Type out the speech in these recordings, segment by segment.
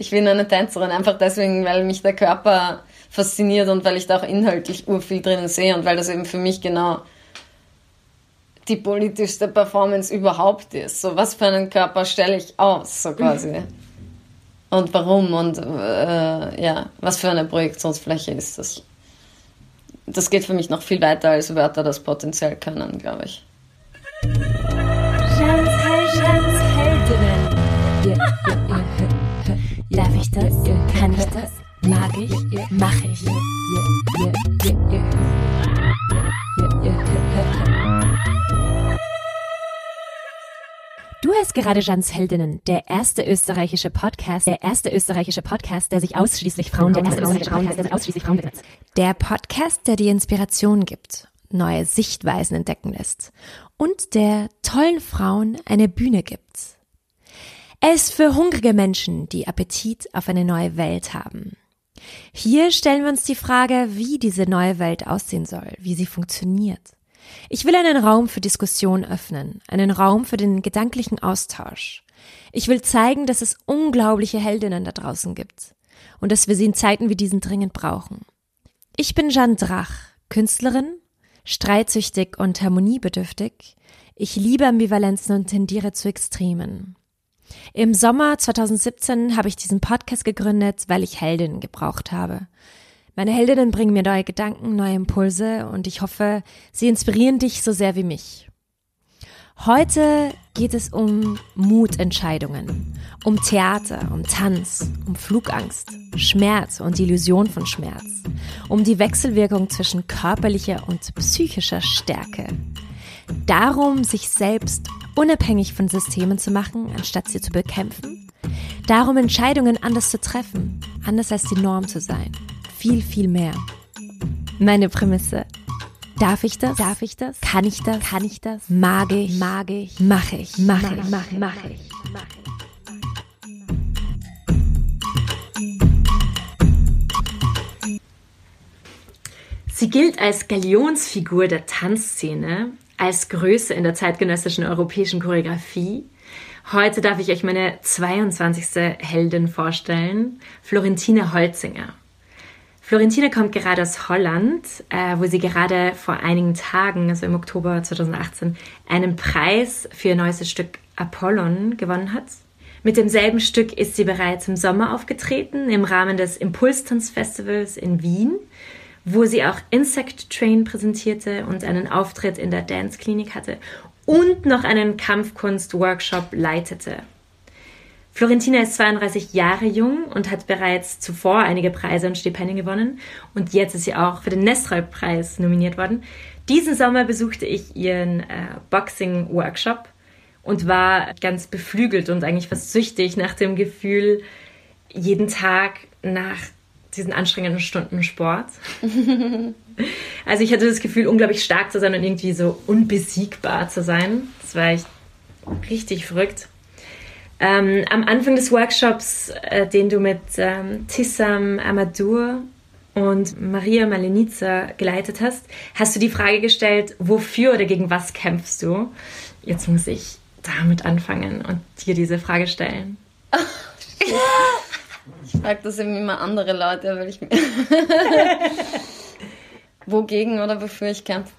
Ich bin eine Tänzerin, einfach deswegen, weil mich der Körper fasziniert und weil ich da auch inhaltlich urviel drinnen sehe und weil das eben für mich genau die politischste Performance überhaupt ist. So, was für einen Körper stelle ich aus, so quasi. Und warum und äh, ja, was für eine Projektionsfläche ist das? Das geht für mich noch viel weiter, als Wörter das potenziell können, glaube ich. Darf ich das? Kann ich das? Mag ich? Mach ich? Du hörst gerade Jans Heldinnen, der erste österreichische Podcast, der erste österreichische Podcast, der sich ausschließlich Frauen, der erste österreichische Podcast, der sich ausschließlich Frauen besetzt. Der Podcast, der dir Inspiration gibt, neue Sichtweisen entdecken lässt und der tollen Frauen eine Bühne gibt. Ist für hungrige Menschen, die Appetit auf eine neue Welt haben. Hier stellen wir uns die Frage, wie diese neue Welt aussehen soll, wie sie funktioniert. Ich will einen Raum für Diskussion öffnen, einen Raum für den gedanklichen Austausch. Ich will zeigen, dass es unglaubliche Heldinnen da draußen gibt und dass wir sie in Zeiten wie diesen dringend brauchen. Ich bin Jeanne Drach, Künstlerin, streitsüchtig und harmoniebedürftig. Ich liebe Ambivalenzen und tendiere zu Extremen. Im Sommer 2017 habe ich diesen Podcast gegründet, weil ich Heldinnen gebraucht habe. Meine Heldinnen bringen mir neue Gedanken, neue Impulse und ich hoffe, sie inspirieren dich so sehr wie mich. Heute geht es um Mutentscheidungen, um Theater, um Tanz, um Flugangst, Schmerz und Illusion von Schmerz, um die Wechselwirkung zwischen körperlicher und psychischer Stärke. Darum, sich selbst unabhängig von Systemen zu machen, anstatt sie zu bekämpfen. Darum, Entscheidungen anders zu treffen, anders als die Norm zu sein viel, viel mehr. Meine Prämisse. Darf ich das? Darf ich das? Kann ich das? Kann ich das? Mag ich? Mag ich? Mach ich? Mach ich? Mach ich? Mach ich? Sie gilt als Galionsfigur der Tanzszene, als Größe in der zeitgenössischen europäischen Choreografie. Heute darf ich euch meine 22. Heldin vorstellen, Florentine Holzinger. Florentine kommt gerade aus Holland, äh, wo sie gerade vor einigen Tagen, also im Oktober 2018, einen Preis für ihr neuestes Stück Apollon gewonnen hat. Mit demselben Stück ist sie bereits im Sommer aufgetreten, im Rahmen des Impulstanzfestivals in Wien, wo sie auch Insect Train präsentierte und einen Auftritt in der Dance Klinik hatte und noch einen Kampfkunst-Workshop leitete. Florentina ist 32 Jahre jung und hat bereits zuvor einige Preise und Stipendien gewonnen. Und jetzt ist sie auch für den Nestroy-Preis nominiert worden. Diesen Sommer besuchte ich ihren äh, Boxing-Workshop und war ganz beflügelt und eigentlich fast süchtig nach dem Gefühl, jeden Tag nach diesen anstrengenden Stunden Sport. also ich hatte das Gefühl, unglaublich stark zu sein und irgendwie so unbesiegbar zu sein. Das war echt richtig verrückt. Ähm, am Anfang des Workshops, äh, den du mit ähm, Tissam Amadur und Maria Malenica geleitet hast, hast du die Frage gestellt, wofür oder gegen was kämpfst du? Jetzt muss ich damit anfangen und dir diese Frage stellen. ich frage das eben immer andere Leute, weil ich Wogegen oder wofür ich kämpfe?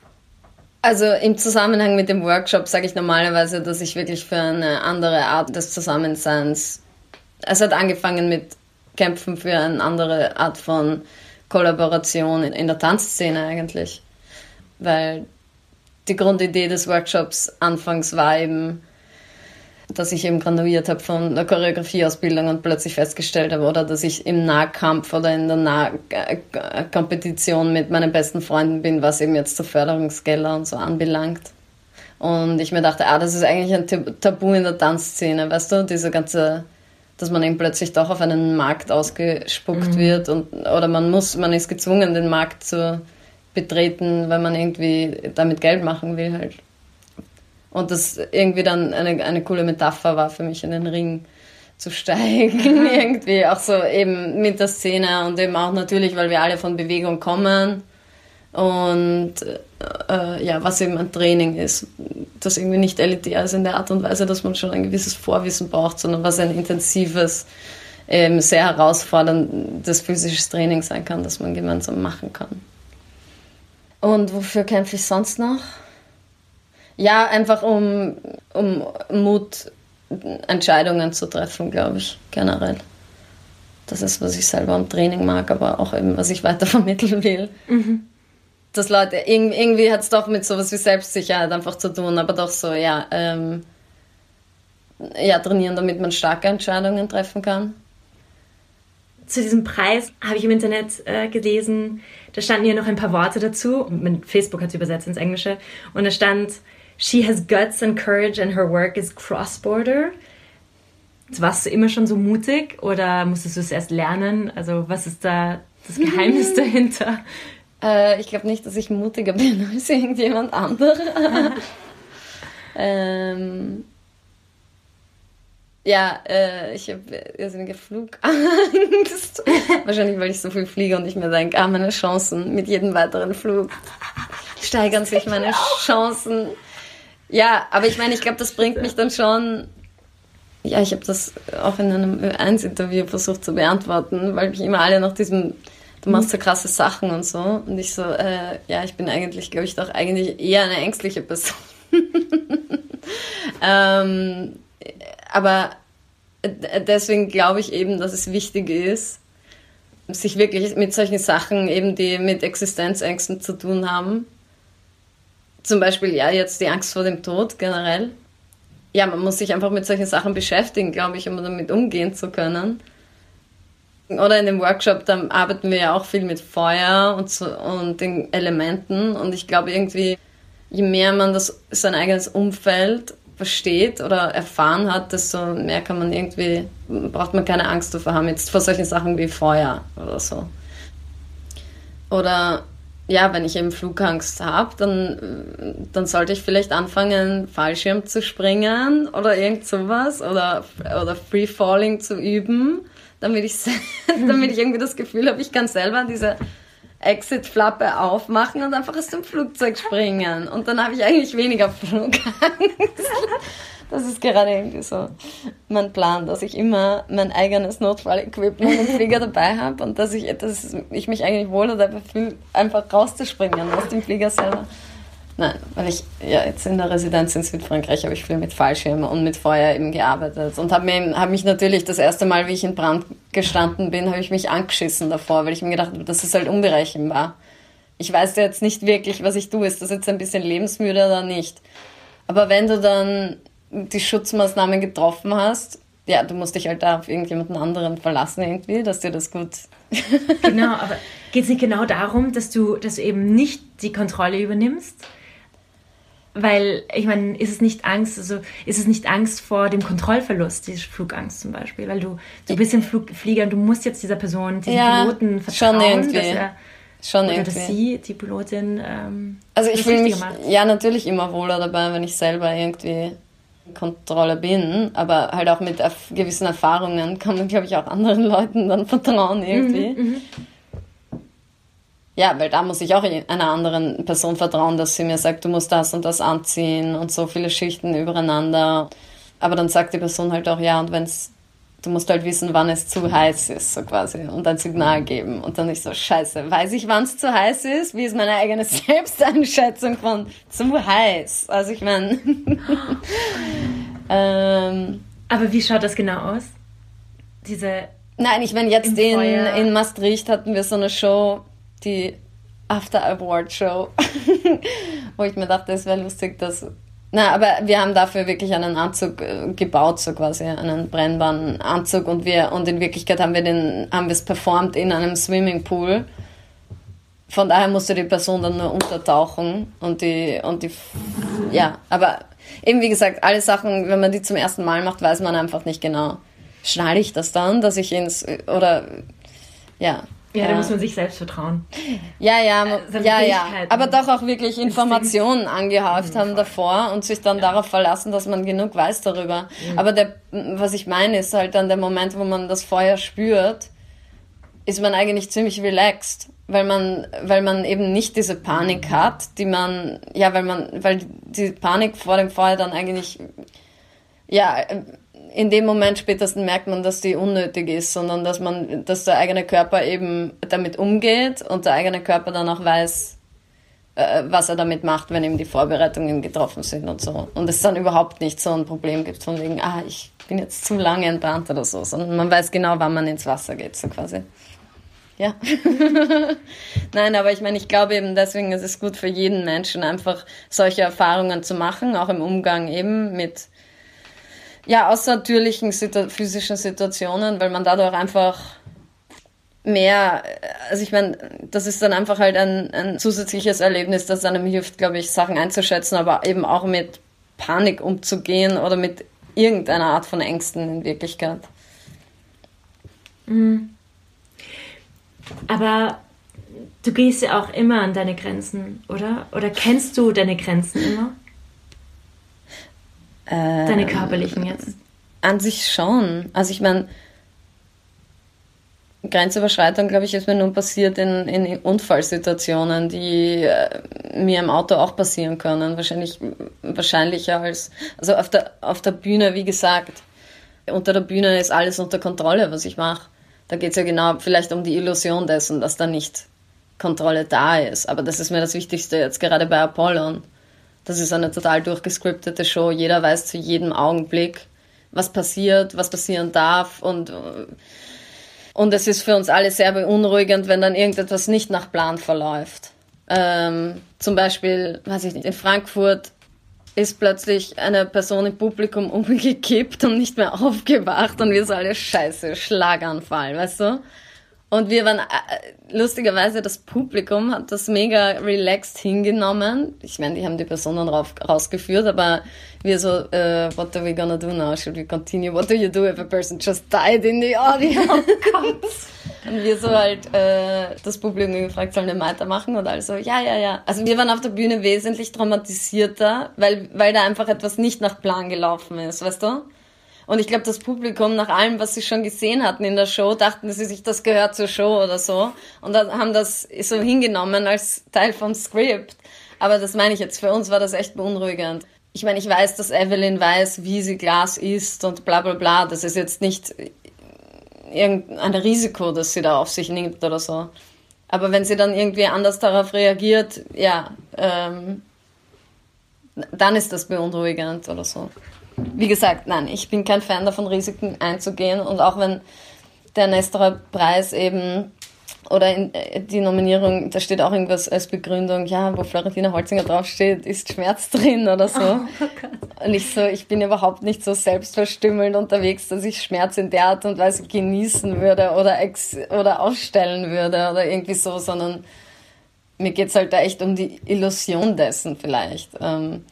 Also im Zusammenhang mit dem Workshop sage ich normalerweise, dass ich wirklich für eine andere Art des Zusammenseins. Es hat angefangen mit Kämpfen für eine andere Art von Kollaboration in der Tanzszene eigentlich. Weil die Grundidee des Workshops anfangs war eben, dass ich eben graduiert habe von der Choreografieausbildung und plötzlich festgestellt habe, oder dass ich im Nahkampf oder in der Nahkompetition mit meinen besten Freunden bin, was eben jetzt zur Förderungsgelder und so anbelangt. Und ich mir dachte, ah, das ist eigentlich ein Tabu in der Tanzszene, weißt du, diese ganze, dass man eben plötzlich doch auf einen Markt ausgespuckt mhm. wird und, oder man muss, man ist gezwungen, den Markt zu betreten, weil man irgendwie damit Geld machen will halt. Und das irgendwie dann eine, eine coole Metapher war für mich, in den Ring zu steigen. irgendwie auch so eben mit der Szene und eben auch natürlich, weil wir alle von Bewegung kommen. Und äh, ja, was eben ein Training ist, das irgendwie nicht elitär ist in der Art und Weise, dass man schon ein gewisses Vorwissen braucht, sondern was ein intensives eben sehr herausforderndes physisches Training sein kann, das man gemeinsam machen kann. Und wofür kämpfe ich sonst noch? Ja, einfach um, um Mut, Entscheidungen zu treffen, glaube ich, generell. Das ist, was ich selber am Training mag, aber auch eben, was ich weiter vermitteln will. Mhm. Dass Leute, irgendwie hat es doch mit sowas wie Selbstsicherheit einfach zu tun, aber doch so, ja, ähm, ja, trainieren, damit man starke Entscheidungen treffen kann. Zu diesem Preis habe ich im Internet äh, gelesen, da standen ja noch ein paar Worte dazu. Mit Facebook hat es übersetzt ins Englische. Und da stand, She has guts and courage and her work is cross-border. Warst du immer schon so mutig oder musstest du es erst lernen? Also was ist da das Geheimnis dahinter? Äh, ich glaube nicht, dass ich mutiger bin als irgendjemand anderer. ähm, ja, äh, ich habe irrsinnige Flugangst. Wahrscheinlich, weil ich so viel fliege und ich mir denke, ah, meine Chancen mit jedem weiteren Flug steigern sich meine Chancen. Ja, aber ich meine, ich glaube, das bringt mich dann schon. Ja, ich habe das auch in einem 1 Interview versucht zu beantworten, weil mich immer alle nach diesem, du machst so krasse Sachen und so. Und ich so, äh, ja, ich bin eigentlich, glaube ich, doch eigentlich eher eine ängstliche Person. ähm, aber deswegen glaube ich eben, dass es wichtig ist, sich wirklich mit solchen Sachen eben, die mit Existenzängsten zu tun haben. Zum Beispiel, ja, jetzt die Angst vor dem Tod generell. Ja, man muss sich einfach mit solchen Sachen beschäftigen, glaube ich, um damit umgehen zu können. Oder in dem Workshop, da arbeiten wir ja auch viel mit Feuer und, so, und den Elementen. Und ich glaube irgendwie, je mehr man das, sein eigenes Umfeld versteht oder erfahren hat, desto mehr kann man irgendwie, braucht man keine Angst davor haben, jetzt vor solchen Sachen wie Feuer oder so. Oder ja, wenn ich eben Flugangst habe, dann, dann sollte ich vielleicht anfangen, Fallschirm zu springen oder irgend sowas oder, oder Free Falling zu üben, damit ich, damit ich irgendwie das Gefühl habe, ich kann selber diese Exit-Flappe aufmachen und einfach aus dem Flugzeug springen. Und dann habe ich eigentlich weniger Flugangst. Das ist gerade irgendwie so mein Plan, dass ich immer mein eigenes Notfall-Equipment im Flieger dabei habe und dass ich, dass ich mich eigentlich wohl dabei fühle, einfach rauszuspringen aus dem Flieger selber. Nein, weil ich ja jetzt in der Residenz in Südfrankreich habe ich viel mit Fallschirmen und mit Feuer eben gearbeitet und habe hab mich natürlich das erste Mal, wie ich in Brand gestanden bin, habe ich mich angeschissen davor, weil ich mir gedacht habe, das ist halt unberechenbar. Ich weiß jetzt nicht wirklich, was ich tue. Ist das jetzt ein bisschen lebensmüde oder nicht? Aber wenn du dann die Schutzmaßnahmen getroffen hast, ja, du musst dich halt da auf irgendjemanden anderen verlassen irgendwie, dass dir das gut. genau, aber geht es nicht genau darum, dass du, dass du eben nicht die Kontrolle übernimmst? Weil, ich meine, ist es nicht Angst, also ist es nicht Angst vor dem Kontrollverlust, diese Flugangst zum Beispiel? Weil du, du bist im Flug, Flieger und du musst jetzt dieser Person, diesem ja, Piloten vertrauen, schon irgendwie. dass er schon oder irgendwie. dass sie, die Pilotin, ähm, Also ich fühle mich macht. ja natürlich immer wohler dabei, wenn ich selber irgendwie Kontrolle bin, aber halt auch mit gewissen Erfahrungen kann man, glaube ich, auch anderen Leuten dann vertrauen irgendwie. Mhm, mhm. Ja, weil da muss ich auch einer anderen Person vertrauen, dass sie mir sagt, du musst das und das anziehen und so viele Schichten übereinander. Aber dann sagt die Person halt auch, ja, und wenn es, du musst halt wissen, wann es zu heiß ist, so quasi, und ein Signal geben. Und dann ich so, scheiße, weiß ich, wann es zu heiß ist? Wie ist meine eigene Selbsteinschätzung von zu heiß? Also ich meine... ähm, Aber wie schaut das genau aus? Diese... Nein, ich meine, jetzt in, in Maastricht hatten wir so eine Show, die After Award Show, wo ich mir dachte, es wäre lustig, dass. Na, aber wir haben dafür wirklich einen Anzug äh, gebaut, so quasi einen brennbaren Anzug und wir und in Wirklichkeit haben wir den haben wir es performt in einem Swimmingpool. Von daher musste die Person dann nur untertauchen und die und die ja, aber eben wie gesagt, alle Sachen, wenn man die zum ersten Mal macht, weiß man einfach nicht genau. Schnalle ich das dann, dass ich ins oder ja, ja, da muss man sich selbst vertrauen. Ja, ja, äh, ja, ja. Aber doch auch wirklich Informationen angehäuft haben davor und sich dann ja. darauf verlassen, dass man genug weiß darüber. Mhm. Aber der, was ich meine, ist halt dann der Moment, wo man das Feuer spürt, ist man eigentlich ziemlich relaxed, weil man, weil man eben nicht diese Panik hat, die man, ja, weil man, weil die Panik vor dem Feuer dann eigentlich ja, in dem Moment spätestens merkt man, dass die unnötig ist, sondern dass man, dass der eigene Körper eben damit umgeht und der eigene Körper dann auch weiß, äh, was er damit macht, wenn eben die Vorbereitungen getroffen sind und so. Und es dann überhaupt nicht so ein Problem gibt von wegen, ah, ich bin jetzt zu lange entbrannt oder so, sondern man weiß genau, wann man ins Wasser geht, so quasi. Ja. Nein, aber ich meine, ich glaube eben, deswegen ist es gut für jeden Menschen, einfach solche Erfahrungen zu machen, auch im Umgang eben mit, ja, außertürlichen situ physischen Situationen, weil man dadurch einfach mehr, also ich meine, das ist dann einfach halt ein, ein zusätzliches Erlebnis, das einem hilft, glaube ich, Sachen einzuschätzen, aber eben auch mit Panik umzugehen oder mit irgendeiner Art von Ängsten in Wirklichkeit. Mhm. Aber du gehst ja auch immer an deine Grenzen, oder? Oder kennst du deine Grenzen immer? Ähm, deine körperlichen jetzt? An sich schon. Also ich meine, Grenzüberschreitung, glaube ich, ist mir nun passiert in, in Unfallsituationen, die äh, mir im Auto auch passieren können. Wahrscheinlich wahrscheinlicher als also auf der auf der Bühne, wie gesagt. Unter der Bühne ist alles unter Kontrolle, was ich mache. Da geht es ja genau vielleicht um die Illusion dessen, dass da nicht Kontrolle da ist. Aber das ist mir das Wichtigste jetzt gerade bei Apollon. Das ist eine total durchgescriptete Show. Jeder weiß zu jedem Augenblick, was passiert, was passieren darf und und es ist für uns alle sehr beunruhigend, wenn dann irgendetwas nicht nach Plan verläuft. Ähm, zum Beispiel, weiß ich nicht, in Frankfurt ist plötzlich eine Person im Publikum umgekippt und nicht mehr aufgewacht und wir so alle Scheiße, Schlaganfall, weißt du? Und wir waren, äh, lustigerweise, das Publikum hat das mega relaxed hingenommen. Ich meine, die haben die Personen rauf, rausgeführt, aber wir so, uh, what are we gonna do now? Should we continue? What do you do if a person just died in the audience? und wir so halt äh, das Publikum gefragt, sollen wir weitermachen? Und also, ja, ja, ja. Also wir waren auf der Bühne wesentlich traumatisierter, weil, weil da einfach etwas nicht nach Plan gelaufen ist, weißt du? Und ich glaube, das Publikum, nach allem, was sie schon gesehen hatten in der Show, dachten sie sich, das gehört zur Show oder so. Und haben das so hingenommen als Teil vom Skript. Aber das meine ich jetzt, für uns war das echt beunruhigend. Ich meine, ich weiß, dass Evelyn weiß, wie sie Glas isst und bla bla bla. Das ist jetzt nicht irgendein Risiko, das sie da auf sich nimmt oder so. Aber wenn sie dann irgendwie anders darauf reagiert, ja, ähm, dann ist das beunruhigend oder so wie gesagt, nein, ich bin kein Fan davon, Risiken einzugehen. Und auch wenn der Nestor Preis eben oder in, äh, die Nominierung, da steht auch irgendwas als Begründung, ja, wo Florentina Holzinger draufsteht, ist Schmerz drin oder so. Oh, und ich so, ich bin überhaupt nicht so selbstverstümmelnd unterwegs, dass ich Schmerz in der Art und Weise genießen würde oder ex oder ausstellen würde oder irgendwie so, sondern mir geht's halt da echt um die Illusion dessen vielleicht. Ähm,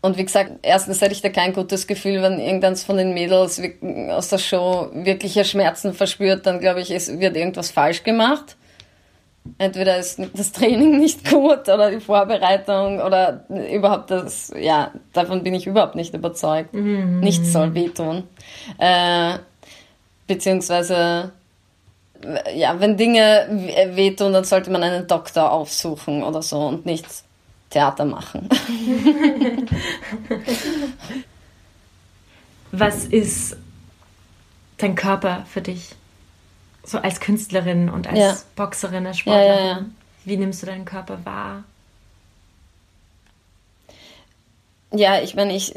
und wie gesagt, erstens hätte ich da kein gutes Gefühl, wenn irgendeins von den Mädels aus der Show wirkliche Schmerzen verspürt, dann glaube ich, es wird irgendwas falsch gemacht. Entweder ist das Training nicht gut oder die Vorbereitung oder überhaupt das, ja, davon bin ich überhaupt nicht überzeugt. Mhm. Nichts soll wehtun. Äh, beziehungsweise, ja, wenn Dinge wehtun, dann sollte man einen Doktor aufsuchen oder so und nichts Theater machen. Was ist dein Körper für dich? So als Künstlerin und als ja. Boxerin, als Sportlerin. Ja, ja, Wie nimmst du deinen Körper wahr? Ja, ich meine, ich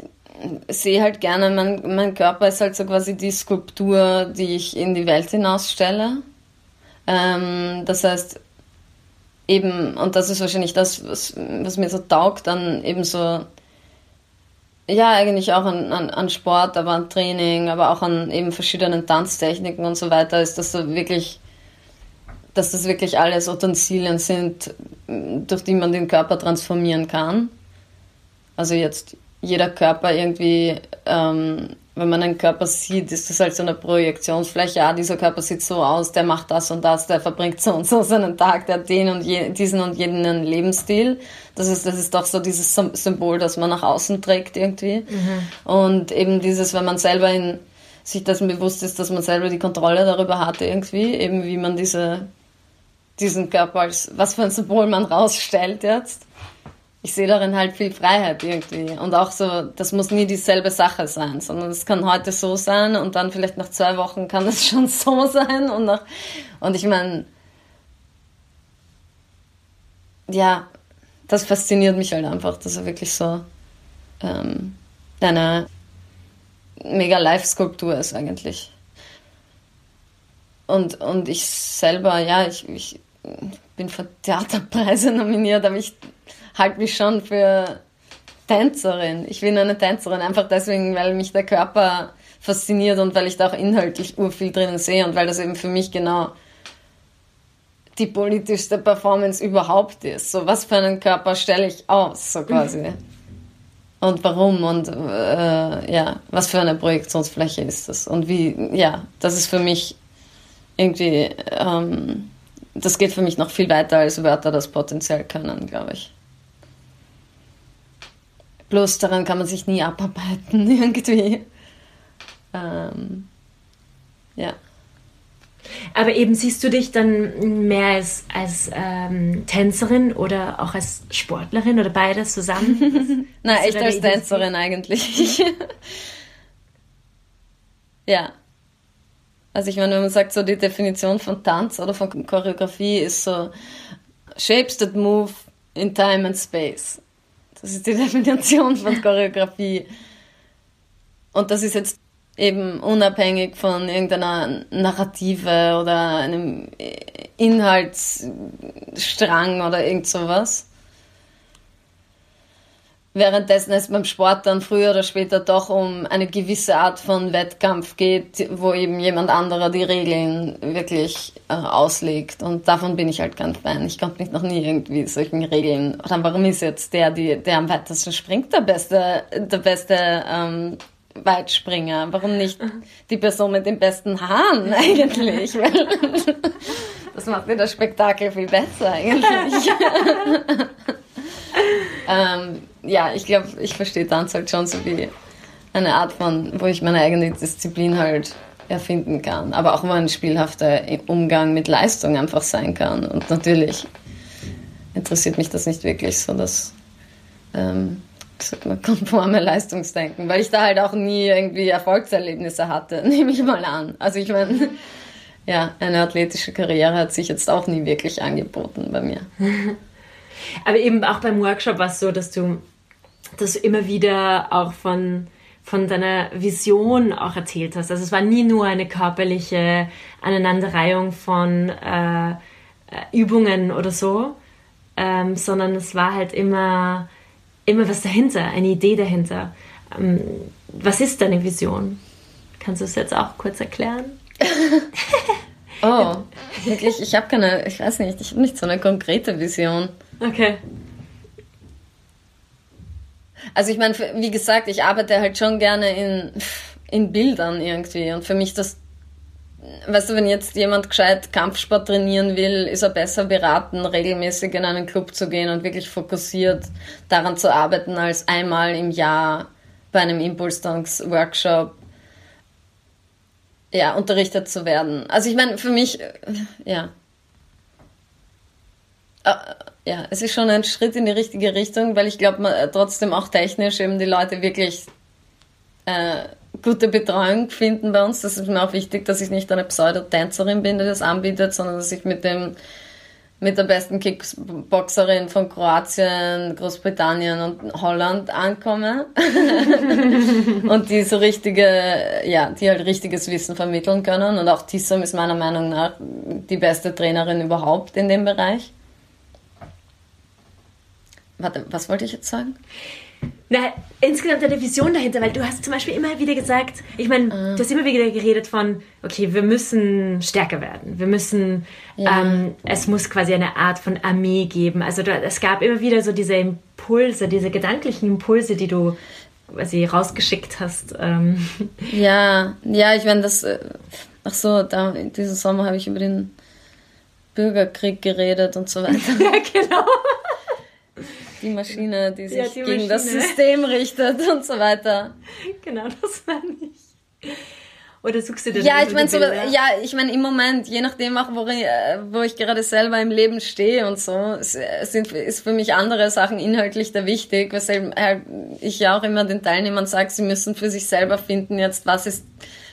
sehe halt gerne, mein, mein Körper ist halt so quasi die Skulptur, die ich in die Welt hinausstelle. Ähm, das heißt, eben, und das ist wahrscheinlich das, was, was mir so taugt, dann eben so, ja, eigentlich auch an, an, an Sport, aber an Training, aber auch an eben verschiedenen Tanztechniken und so weiter, ist das so wirklich, dass das wirklich alles Utensilien sind, durch die man den Körper transformieren kann. Also jetzt jeder Körper irgendwie ähm, wenn man einen Körper sieht, ist das halt so eine Projektionsfläche. Ja, dieser Körper sieht so aus, der macht das und das, der verbringt so und so seinen Tag, der hat den und je, diesen und jenen Lebensstil. Das ist, das ist doch so dieses Symbol, das man nach außen trägt irgendwie. Mhm. Und eben dieses, wenn man selber in, sich dessen bewusst ist, dass man selber die Kontrolle darüber hat irgendwie, eben wie man diese, diesen Körper als, was für ein Symbol man rausstellt jetzt. Ich sehe darin halt viel Freiheit irgendwie. Und auch so, das muss nie dieselbe Sache sein, sondern es kann heute so sein und dann vielleicht nach zwei Wochen kann es schon so sein. Und, nach, und ich meine, ja, das fasziniert mich halt einfach, dass er wirklich so ähm, eine mega Live-Skulptur ist eigentlich. Und, und ich selber, ja, ich, ich bin für Theaterpreise nominiert, aber ich halte mich schon für Tänzerin. Ich bin eine Tänzerin, einfach deswegen, weil mich der Körper fasziniert und weil ich da auch inhaltlich urviel drinnen sehe und weil das eben für mich genau die politischste Performance überhaupt ist. So, was für einen Körper stelle ich aus, so quasi. Und warum und äh, ja, was für eine Projektionsfläche ist das? Und wie, ja, das ist für mich irgendwie, ähm, das geht für mich noch viel weiter, als Wörter das potenziell können, glaube ich. Bloß daran kann man sich nie abarbeiten, irgendwie. Ähm, ja. Aber eben siehst du dich dann mehr als, als ähm, Tänzerin oder auch als Sportlerin oder beides zusammen? Nein, echt als Tänzerin eigentlich. ja. Also ich meine, wenn man sagt, so die Definition von Tanz oder von Choreografie ist so Shapes that move in time and space. Das ist die Definition von Choreografie. Und das ist jetzt eben unabhängig von irgendeiner Narrative oder einem Inhaltsstrang oder irgend sowas. Währenddessen es beim Sport dann früher oder später doch um eine gewisse Art von Wettkampf geht, wo eben jemand anderer die Regeln wirklich äh, auslegt. Und davon bin ich halt ganz Fan. Ich konnte mich noch nie irgendwie solchen Regeln. Oder warum ist jetzt der, die, der am weitesten springt, der beste, der beste ähm, Weitspringer? Warum nicht die Person mit den besten Haaren eigentlich? das macht mir das Spektakel viel besser eigentlich. Ähm, ja, ich glaube, ich verstehe Tanz halt schon so wie eine Art von, wo ich meine eigene Disziplin halt erfinden kann. Aber auch wo ein spielhafter Umgang mit Leistung einfach sein kann. Und natürlich interessiert mich das nicht wirklich so, dass ähm, man, konforme Leistungsdenken, weil ich da halt auch nie irgendwie Erfolgserlebnisse hatte, nehme ich mal an. Also ich meine, ja, eine athletische Karriere hat sich jetzt auch nie wirklich angeboten bei mir. Aber eben auch beim Workshop war es so, dass du, dass du immer wieder auch von, von deiner Vision auch erzählt hast. Also es war nie nur eine körperliche Aneinanderreihung von äh, Übungen oder so, ähm, sondern es war halt immer, immer was dahinter, eine Idee dahinter. Ähm, was ist deine Vision? Kannst du es jetzt auch kurz erklären? oh, wirklich, ich habe keine, ich weiß nicht, ich habe nicht so eine konkrete Vision. Okay. Also ich meine, wie gesagt, ich arbeite halt schon gerne in, in Bildern irgendwie. Und für mich das, weißt du, wenn jetzt jemand gescheit Kampfsport trainieren will, ist er besser beraten, regelmäßig in einen Club zu gehen und wirklich fokussiert daran zu arbeiten, als einmal im Jahr bei einem Impulsdance-Workshop ja, unterrichtet zu werden. Also ich meine, für mich, ja. Ja, es ist schon ein Schritt in die richtige Richtung, weil ich glaube, man äh, trotzdem auch technisch eben die Leute wirklich äh, gute Betreuung finden bei uns. Das ist mir auch wichtig, dass ich nicht eine Pseudotänzerin bin, die das anbietet, sondern dass ich mit dem mit der besten Kickboxerin von Kroatien, Großbritannien und Holland ankomme und die so richtige, ja, die halt richtiges Wissen vermitteln können und auch Tissam ist meiner Meinung nach die beste Trainerin überhaupt in dem Bereich. Warte, was wollte ich jetzt sagen? Na, insgesamt deine Vision dahinter, weil du hast zum Beispiel immer wieder gesagt, ich meine, ah. du hast immer wieder geredet von, okay, wir müssen stärker werden, wir müssen, ja. ähm, es muss quasi eine Art von Armee geben. Also da, es gab immer wieder so diese Impulse, diese gedanklichen Impulse, die du quasi rausgeschickt hast. Ähm. Ja, ja, ich meine, das, äh, ach so, da, diesen Sommer habe ich über den Bürgerkrieg geredet und so weiter. ja, genau die Maschine, die sich ja, die gegen Maschine. das System richtet und so weiter. Genau, das meine ich. Oder suchst du dir Ja, ich meine, so, ja, ich meine, im Moment, je nachdem auch, wo ich, äh, wo ich gerade selber im Leben stehe und so, sind, ist für mich andere Sachen inhaltlich da wichtig, weshalb halt ich ja auch immer den Teilnehmern sage, sie müssen für sich selber finden jetzt, was ist,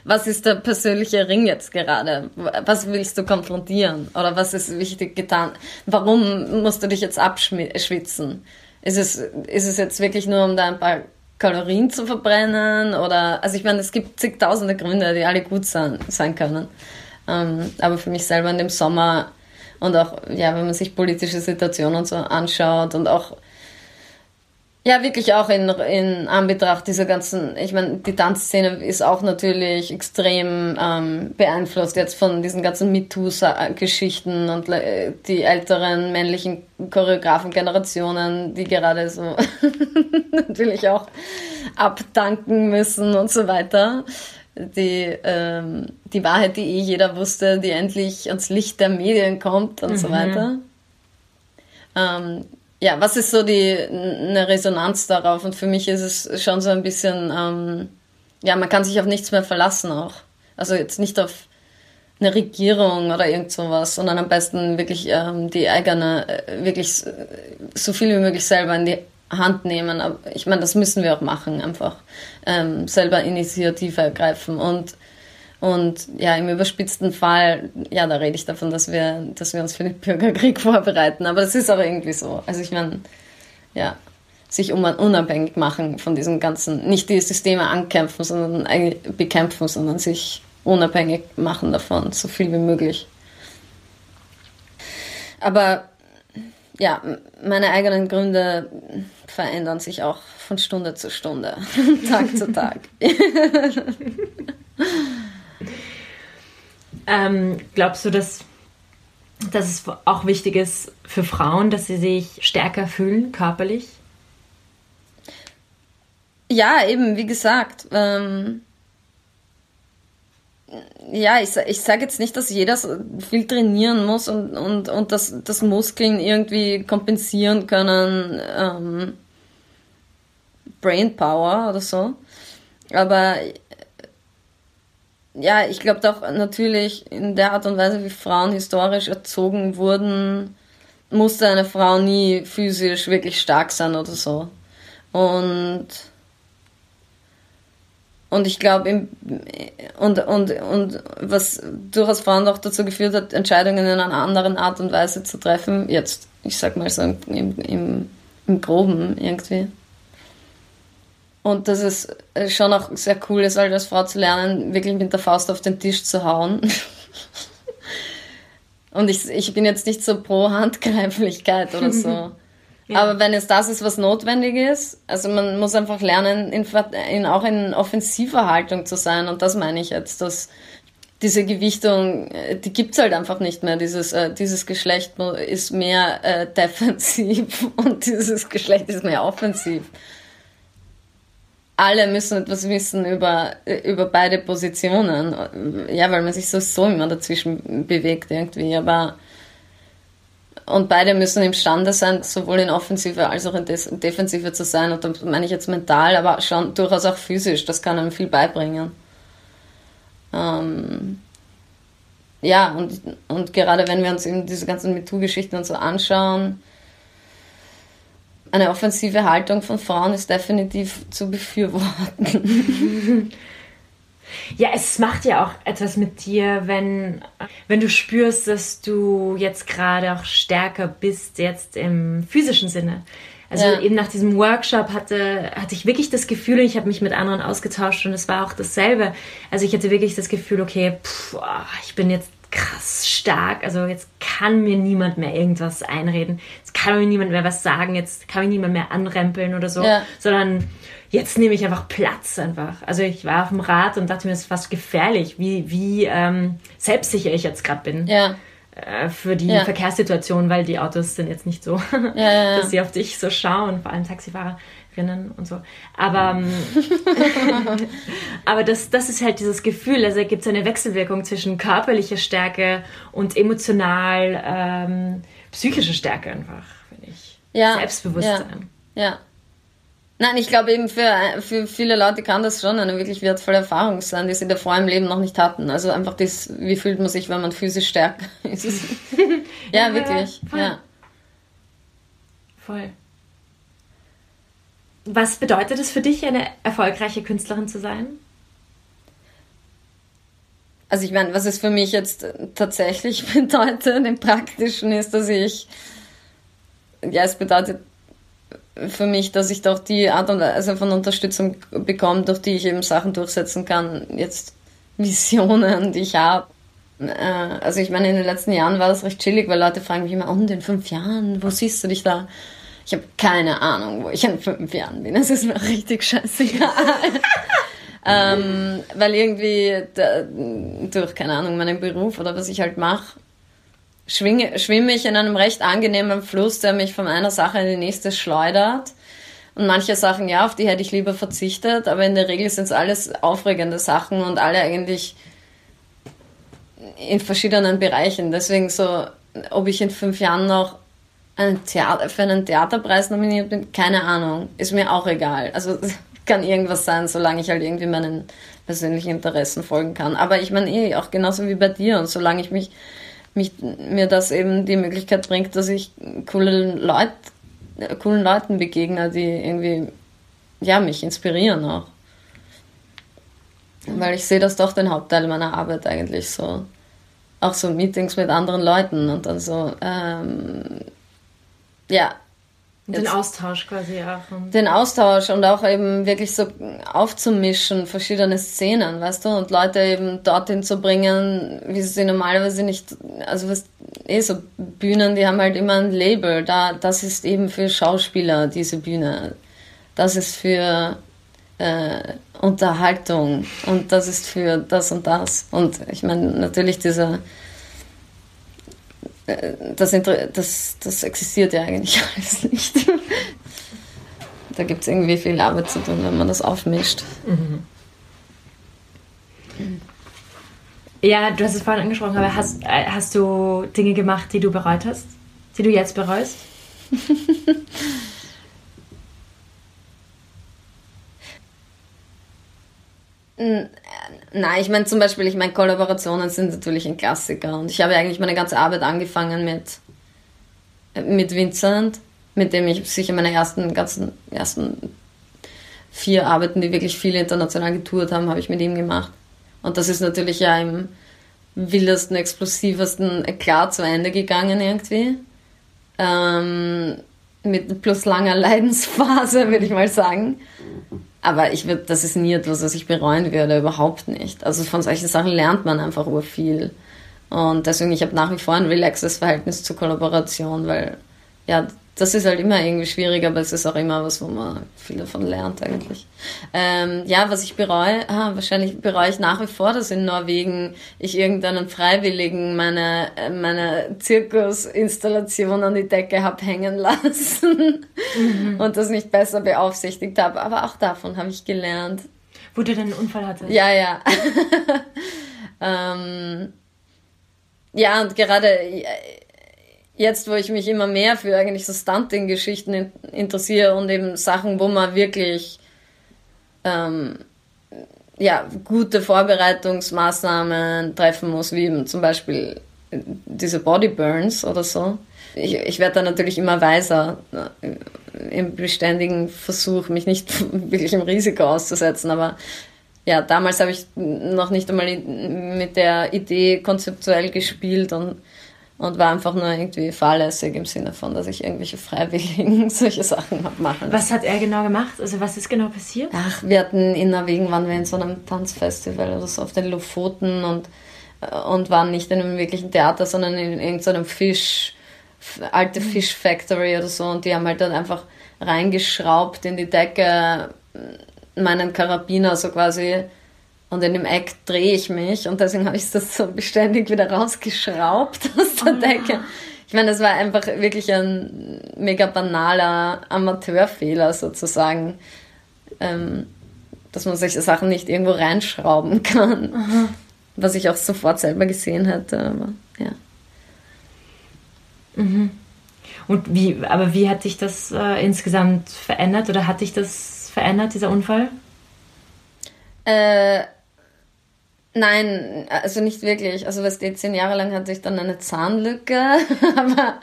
was ist der persönliche Ring jetzt gerade? Was willst du konfrontieren? Oder was ist wichtig getan? Warum musst du dich jetzt abschwitzen? Ist es, ist es jetzt wirklich nur, um da ein paar Kalorien zu verbrennen oder, also ich meine, es gibt zigtausende Gründe, die alle gut sein, sein können. Ähm, aber für mich selber in dem Sommer und auch, ja, wenn man sich politische Situationen so anschaut und auch ja, wirklich auch in, in Anbetracht dieser ganzen, ich meine, die Tanzszene ist auch natürlich extrem ähm, beeinflusst jetzt von diesen ganzen MeToo-Geschichten und äh, die älteren männlichen Choreografen-Generationen, die gerade so natürlich auch abdanken müssen und so weiter. Die, ähm, die Wahrheit, die eh jeder wusste, die endlich ans Licht der Medien kommt und mhm. so weiter. Ähm, ja, was ist so die eine Resonanz darauf? Und für mich ist es schon so ein bisschen, ähm, ja, man kann sich auf nichts mehr verlassen auch. Also jetzt nicht auf eine Regierung oder irgend sowas, sondern am besten wirklich ähm, die eigene, äh, wirklich so viel wie möglich selber in die Hand nehmen. Aber ich meine, das müssen wir auch machen, einfach ähm, selber Initiative ergreifen und und ja, im überspitzten Fall, ja, da rede ich davon, dass wir, dass wir uns für den Bürgerkrieg vorbereiten. Aber das ist auch irgendwie so. Also ich meine, ja, sich unabhängig machen von diesem ganzen, nicht die Systeme ankämpfen, sondern bekämpfen, sondern sich unabhängig machen davon, so viel wie möglich. Aber ja, meine eigenen Gründe verändern sich auch von Stunde zu Stunde, Tag zu Tag. Ähm, glaubst du, dass, dass es auch wichtig ist für Frauen, dass sie sich stärker fühlen, körperlich? Ja, eben, wie gesagt. Ähm, ja, ich, ich sage jetzt nicht, dass jeder viel trainieren muss und, und, und dass, dass Muskeln irgendwie kompensieren können, ähm, Brainpower oder so. Aber ja, ich glaube doch natürlich in der Art und Weise, wie Frauen historisch erzogen wurden, musste eine Frau nie physisch wirklich stark sein oder so. Und und ich glaube, und, und, und was durchaus Frauen auch dazu geführt hat, Entscheidungen in einer anderen Art und Weise zu treffen, jetzt, ich sag mal so im, im, im Groben irgendwie. Und dass es äh, schon auch sehr cool ist, als Frau zu lernen, wirklich mit der Faust auf den Tisch zu hauen. Und ich, ich bin jetzt nicht so pro Handgreiflichkeit oder so. ja. Aber wenn es das ist, was notwendig ist, also man muss einfach lernen, in, in, auch in offensiver Haltung zu sein. Und das meine ich jetzt, dass diese Gewichtung, äh, die gibt's halt einfach nicht mehr. Dieses, äh, dieses Geschlecht ist mehr äh, defensiv und dieses Geschlecht ist mehr offensiv alle müssen etwas wissen über, über beide Positionen. Ja, weil man sich so immer dazwischen bewegt irgendwie. Aber und beide müssen imstande sein, sowohl in Offensive als auch in Defensive zu sein. Und da meine ich jetzt mental, aber schon durchaus auch physisch. Das kann einem viel beibringen. Ähm, ja, und, und gerade wenn wir uns eben diese ganzen MeToo-Geschichten und so anschauen, eine offensive Haltung von Frauen ist definitiv zu befürworten. Ja, es macht ja auch etwas mit dir, wenn, wenn du spürst, dass du jetzt gerade auch stärker bist, jetzt im physischen Sinne. Also ja. eben nach diesem Workshop hatte, hatte ich wirklich das Gefühl, ich habe mich mit anderen ausgetauscht und es war auch dasselbe. Also ich hatte wirklich das Gefühl, okay, pff, ich bin jetzt krass stark. Also jetzt kann mir niemand mehr irgendwas einreden. Jetzt kann mir niemand mehr was sagen. Jetzt kann mich niemand mehr anrempeln oder so. Ja. Sondern jetzt nehme ich einfach Platz einfach. Also ich war auf dem Rad und dachte mir, es ist fast gefährlich, wie, wie ähm, selbstsicher ich jetzt gerade bin. Ja. Äh, für die ja. Verkehrssituation, weil die Autos sind jetzt nicht so, dass sie auf dich so schauen, vor allem Taxifahrer. Freundinnen und so. Aber, ähm, aber das, das ist halt dieses Gefühl, also gibt es eine Wechselwirkung zwischen körperlicher Stärke und emotional ähm, psychischer Stärke einfach, finde ich. Ja. Selbstbewusstsein. Ja. ja. Nein, ich glaube eben für, für viele Leute kann das schon eine wirklich wertvolle Erfahrung sein, die sie davor im Leben noch nicht hatten. Also einfach das, wie fühlt man sich, wenn man physisch stärker ist. ja, ja, wirklich. Voll. Ja. voll. Was bedeutet es für dich, eine erfolgreiche Künstlerin zu sein? Also ich meine, was es für mich jetzt tatsächlich bedeutet, im Praktischen ist, dass ich, ja, es bedeutet für mich, dass ich doch die Art und Weise von Unterstützung bekomme, durch die ich eben Sachen durchsetzen kann, jetzt Visionen, die ich habe. Äh, also ich meine, in den letzten Jahren war das recht chillig, weil Leute fragen mich immer, und in fünf Jahren, wo siehst du dich da? Ich habe keine Ahnung, wo ich in fünf Jahren bin. Es ist mir richtig scheißegal. ähm, weil irgendwie da, durch, keine Ahnung, meinen Beruf oder was ich halt mache, schwinge, schwimme ich in einem recht angenehmen Fluss, der mich von einer Sache in die nächste schleudert. Und manche Sachen, ja, auf die hätte ich lieber verzichtet, aber in der Regel sind es alles aufregende Sachen und alle eigentlich in verschiedenen Bereichen. Deswegen so, ob ich in fünf Jahren noch einen Theater, für einen Theaterpreis nominiert bin, keine Ahnung. Ist mir auch egal. Also kann irgendwas sein, solange ich halt irgendwie meinen persönlichen Interessen folgen kann. Aber ich meine eh, auch genauso wie bei dir und solange ich mich, mich mir das eben die Möglichkeit bringt, dass ich coole Leut, coolen Leuten begegne, die irgendwie ja, mich inspirieren auch. Weil ich sehe das doch den Hauptteil meiner Arbeit eigentlich so. Auch so Meetings mit anderen Leuten und dann so, ähm, ja. Den Austausch quasi auch. Den Austausch und auch eben wirklich so aufzumischen, verschiedene Szenen, weißt du, und Leute eben dorthin zu bringen, wie sie normalerweise nicht, also was, eh so Bühnen, die haben halt immer ein Label, da, das ist eben für Schauspieler, diese Bühne. Das ist für äh, Unterhaltung und das ist für das und das. Und ich meine, natürlich dieser das, das, das existiert ja eigentlich alles nicht. da gibt es irgendwie viel Arbeit zu tun, wenn man das aufmischt. Mhm. Ja, du hast es vorhin angesprochen, aber hast, äh, hast du Dinge gemacht, die du bereut hast? Die du jetzt bereust? Nein, ich meine zum Beispiel, ich meine, Kollaborationen sind natürlich ein Klassiker und ich habe eigentlich meine ganze Arbeit angefangen mit, mit Vincent, mit dem ich sicher meine ersten, ganzen, ersten vier Arbeiten, die wirklich viel international getourt haben, habe ich mit ihm gemacht. Und das ist natürlich ja im wildesten, explosivsten Eklat zu Ende gegangen irgendwie. Ähm, mit plus langer Leidensphase, würde ich mal sagen. Aber ich würde, das ist nie etwas, was ich bereuen würde, überhaupt nicht. Also von solchen Sachen lernt man einfach ur viel. Und deswegen, ich habe nach wie vor ein relaxes Verhältnis zur Kollaboration, weil ja, das ist halt immer irgendwie schwierig, aber es ist auch immer was, wo man viel davon lernt eigentlich. Ähm, ja, was ich bereue, ah, wahrscheinlich bereue ich nach wie vor, dass in Norwegen ich irgendeinen Freiwilligen meine, meine Zirkusinstallation an die Decke habe hängen lassen mhm. und das nicht besser beaufsichtigt habe. Aber auch davon habe ich gelernt. Wo du einen Unfall hattest? Ja, ja. ähm, ja, und gerade jetzt, wo ich mich immer mehr für eigentlich so Stunting-Geschichten interessiere und eben Sachen, wo man wirklich ähm, ja, gute Vorbereitungsmaßnahmen treffen muss, wie eben zum Beispiel diese Bodyburns oder so. Ich, ich werde da natürlich immer weiser äh, im beständigen Versuch, mich nicht wirklich im Risiko auszusetzen, aber ja, damals habe ich noch nicht einmal mit der Idee konzeptuell gespielt und und war einfach nur irgendwie fahrlässig im Sinne von, dass ich irgendwelche Freiwilligen solche Sachen habe machen. Was hat er genau gemacht? Also was ist genau passiert? Ach, wir hatten in Norwegen waren wir in so einem Tanzfestival oder so auf den Lofoten und, und waren nicht in einem wirklichen Theater, sondern in irgendeinem Fisch, alte mhm. Fish Factory oder so und die haben halt dann einfach reingeschraubt in die Decke meinen Karabiner so quasi und in dem Eck drehe ich mich und deswegen habe ich das so beständig wieder rausgeschraubt aus der oh, Decke. Ich meine, das war einfach wirklich ein mega banaler Amateurfehler sozusagen, ähm, dass man solche Sachen nicht irgendwo reinschrauben kann. Aha. Was ich auch sofort selber gesehen hätte, aber ja. Mhm. Und wie, aber wie hat dich das äh, insgesamt verändert oder hat dich das verändert, dieser Unfall? Äh, nein, also nicht wirklich. Also was geht, zehn Jahre lang hatte ich dann eine Zahnlücke, aber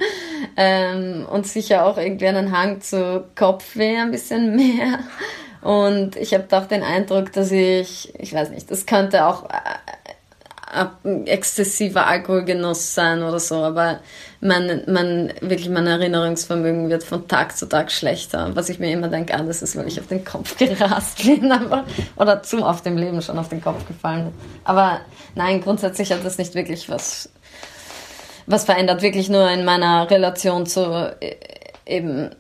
ähm, und sicher auch irgendwie einen Hang zu Kopfweh ein bisschen mehr. Und ich habe doch den Eindruck, dass ich, ich weiß nicht, das könnte auch exzessiver Alkoholgenuss sein oder so, aber mein, mein, wirklich mein Erinnerungsvermögen wird von Tag zu Tag schlechter. Was ich mir immer denke, ah, das ist, weil ich auf den Kopf gerast bin, aber, oder zu oft im Leben schon auf den Kopf gefallen bin. Aber nein, grundsätzlich hat das nicht wirklich was, was verändert, wirklich nur in meiner Relation zu e, eben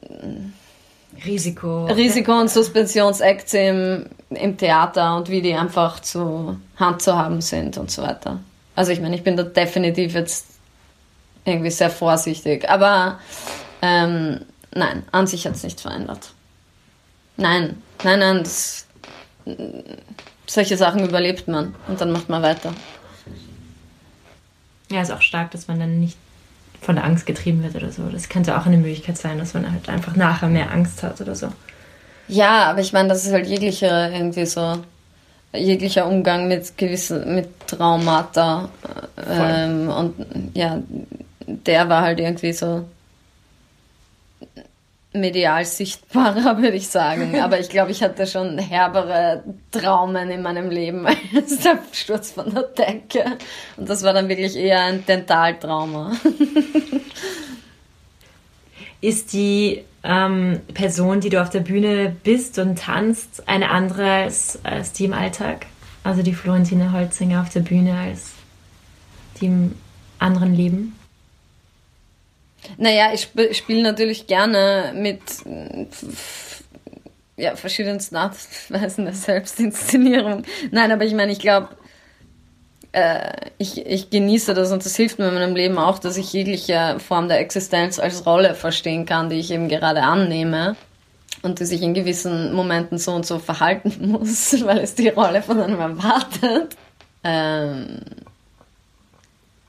Risiko. Risiko- und Suspensionsakte im, im Theater und wie die einfach zu Hand zu haben sind und so weiter. Also ich meine, ich bin da definitiv jetzt irgendwie sehr vorsichtig. Aber ähm, nein, an sich hat es nichts verändert. Nein, nein, nein, das, solche Sachen überlebt man und dann macht man weiter. Ja, ist auch stark, dass man dann nicht von der Angst getrieben wird oder so. Das könnte auch eine Möglichkeit sein, dass man halt einfach nachher mehr Angst hat oder so. Ja, aber ich meine, das ist halt jeglicher irgendwie so jeglicher Umgang mit gewissen mit Traumata ähm, und ja, der war halt irgendwie so medial sichtbarer, würde ich sagen. Aber ich glaube, ich hatte schon herbere Traumen in meinem Leben als der Sturz von der Decke. Und das war dann wirklich eher ein Dentaltrauma. Ist die ähm, Person, die du auf der Bühne bist und tanzt, eine andere als, als die im Alltag? Also die Florentine Holzinger auf der Bühne als die im anderen Leben? Naja, ich sp spiele natürlich gerne mit ja, verschiedensten Artweisen der Selbstinszenierung. Nein, aber ich meine, ich glaube, äh, ich, ich genieße das und das hilft mir in meinem Leben auch, dass ich jegliche Form der Existenz als Rolle verstehen kann, die ich eben gerade annehme und die sich in gewissen Momenten so und so verhalten muss, weil es die Rolle von einem erwartet. Ähm,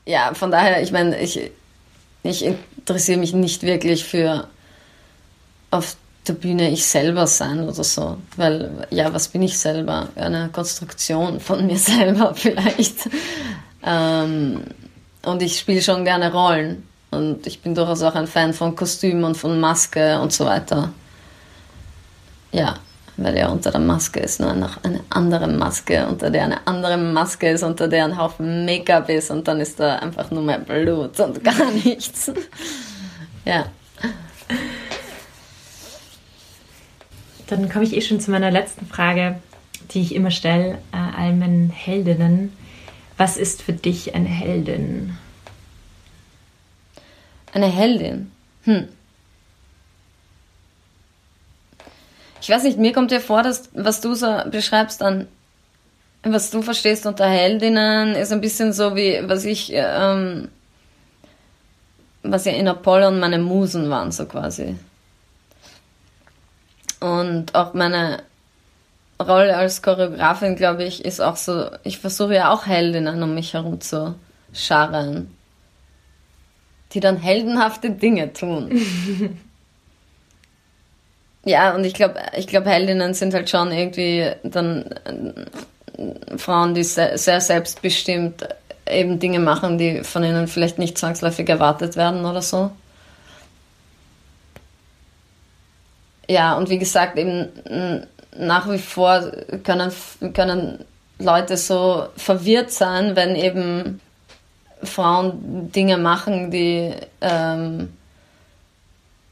ja, von daher, ich meine, ich, ich interessiere mich nicht wirklich für auf der Bühne ich selber sein oder so. Weil, ja, was bin ich selber? Eine Konstruktion von mir selber vielleicht. Ähm, und ich spiele schon gerne Rollen. Und ich bin durchaus auch ein Fan von Kostümen und von Maske und so weiter. Ja, weil ja unter der Maske ist nur noch eine andere Maske, unter der eine andere Maske ist, unter der ein Haufen Make-up ist und dann ist da einfach nur mehr Blut und gar nichts. ja. Dann komme ich eh schon zu meiner letzten Frage, die ich immer stelle, äh, allen meinen Heldinnen. Was ist für dich eine Heldin? Eine Heldin? Hm. Ich weiß nicht, mir kommt ja vor, dass was du so beschreibst an was du verstehst unter Heldinnen, ist ein bisschen so wie, was ich, ähm, was ja in Apollon meine Musen waren, so quasi. Und auch meine Rolle als Choreografin, glaube ich, ist auch so, ich versuche ja auch Heldinnen um mich herum zu scharren, die dann heldenhafte Dinge tun. Ja, und ich glaube, ich glaube, Heldinnen sind halt schon irgendwie dann äh, Frauen, die sehr, sehr selbstbestimmt eben Dinge machen, die von ihnen vielleicht nicht zwangsläufig erwartet werden oder so. Ja, und wie gesagt, eben nach wie vor können, können Leute so verwirrt sein, wenn eben Frauen Dinge machen, die ähm,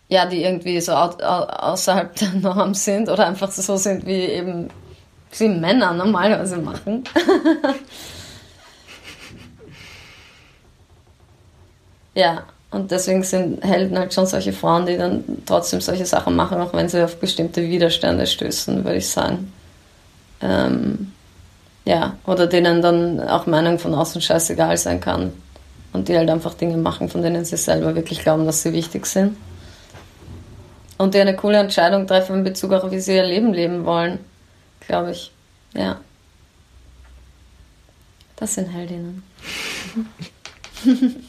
ja, die irgendwie so au außerhalb der Norm sind oder einfach so sind, wie eben sie Männer normalerweise machen. ja, und deswegen sind Helden halt schon solche Frauen, die dann trotzdem solche Sachen machen, auch wenn sie auf bestimmte Widerstände stößen, würde ich sagen. Ähm, ja, oder denen dann auch Meinung von außen scheißegal sein kann. Und die halt einfach Dinge machen, von denen sie selber wirklich glauben, dass sie wichtig sind und die eine coole Entscheidung treffen in Bezug auf, wie sie ihr Leben leben wollen, glaube ich. Ja. Das sind Heldinnen.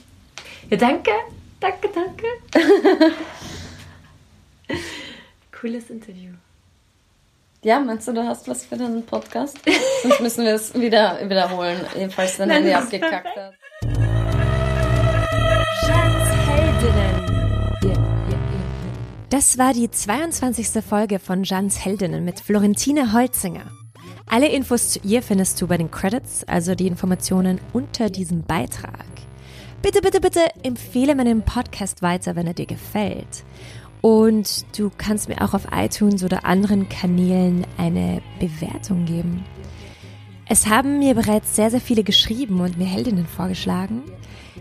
ja, danke Danke, danke. Cooles Interview. Ja, meinst du, du hast was für den Podcast? Sonst müssen wir es wieder wiederholen, falls dein Handy abgekackt hat. Das war die 22. Folge von Jans Heldinnen mit Florentine Holzinger. Alle Infos zu ihr findest du bei den Credits, also die Informationen unter diesem Beitrag. Bitte, bitte, bitte empfehle meinen Podcast weiter, wenn er dir gefällt. Und du kannst mir auch auf iTunes oder anderen Kanälen eine Bewertung geben. Es haben mir bereits sehr, sehr viele geschrieben und mir Heldinnen vorgeschlagen.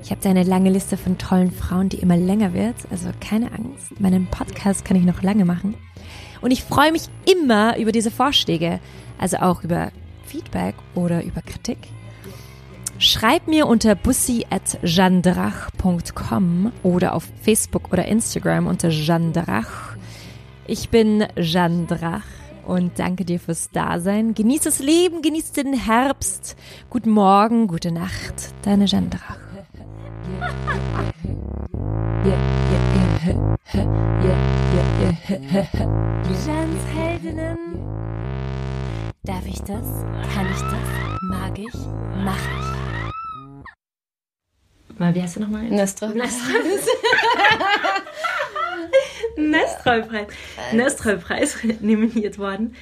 Ich habe da eine lange Liste von tollen Frauen, die immer länger wird. Also keine Angst, meinen Podcast kann ich noch lange machen. Und ich freue mich immer über diese Vorschläge, also auch über Feedback oder über Kritik. Schreib mir unter bussi.jandrach.com oder auf Facebook oder Instagram unter Jandrach. Ich bin Jandrach und danke dir fürs Dasein. Genieß das Leben, genieß den Herbst. Guten Morgen, gute Nacht, deine Jandrach. Jans Heldinnen. Darf ich das? Kann ich das? Mag ich? Mach ich. Mal, wie heißt du nochmal? Nestroy. Nestroy-Preis. Nestroy-Preis nominiert worden.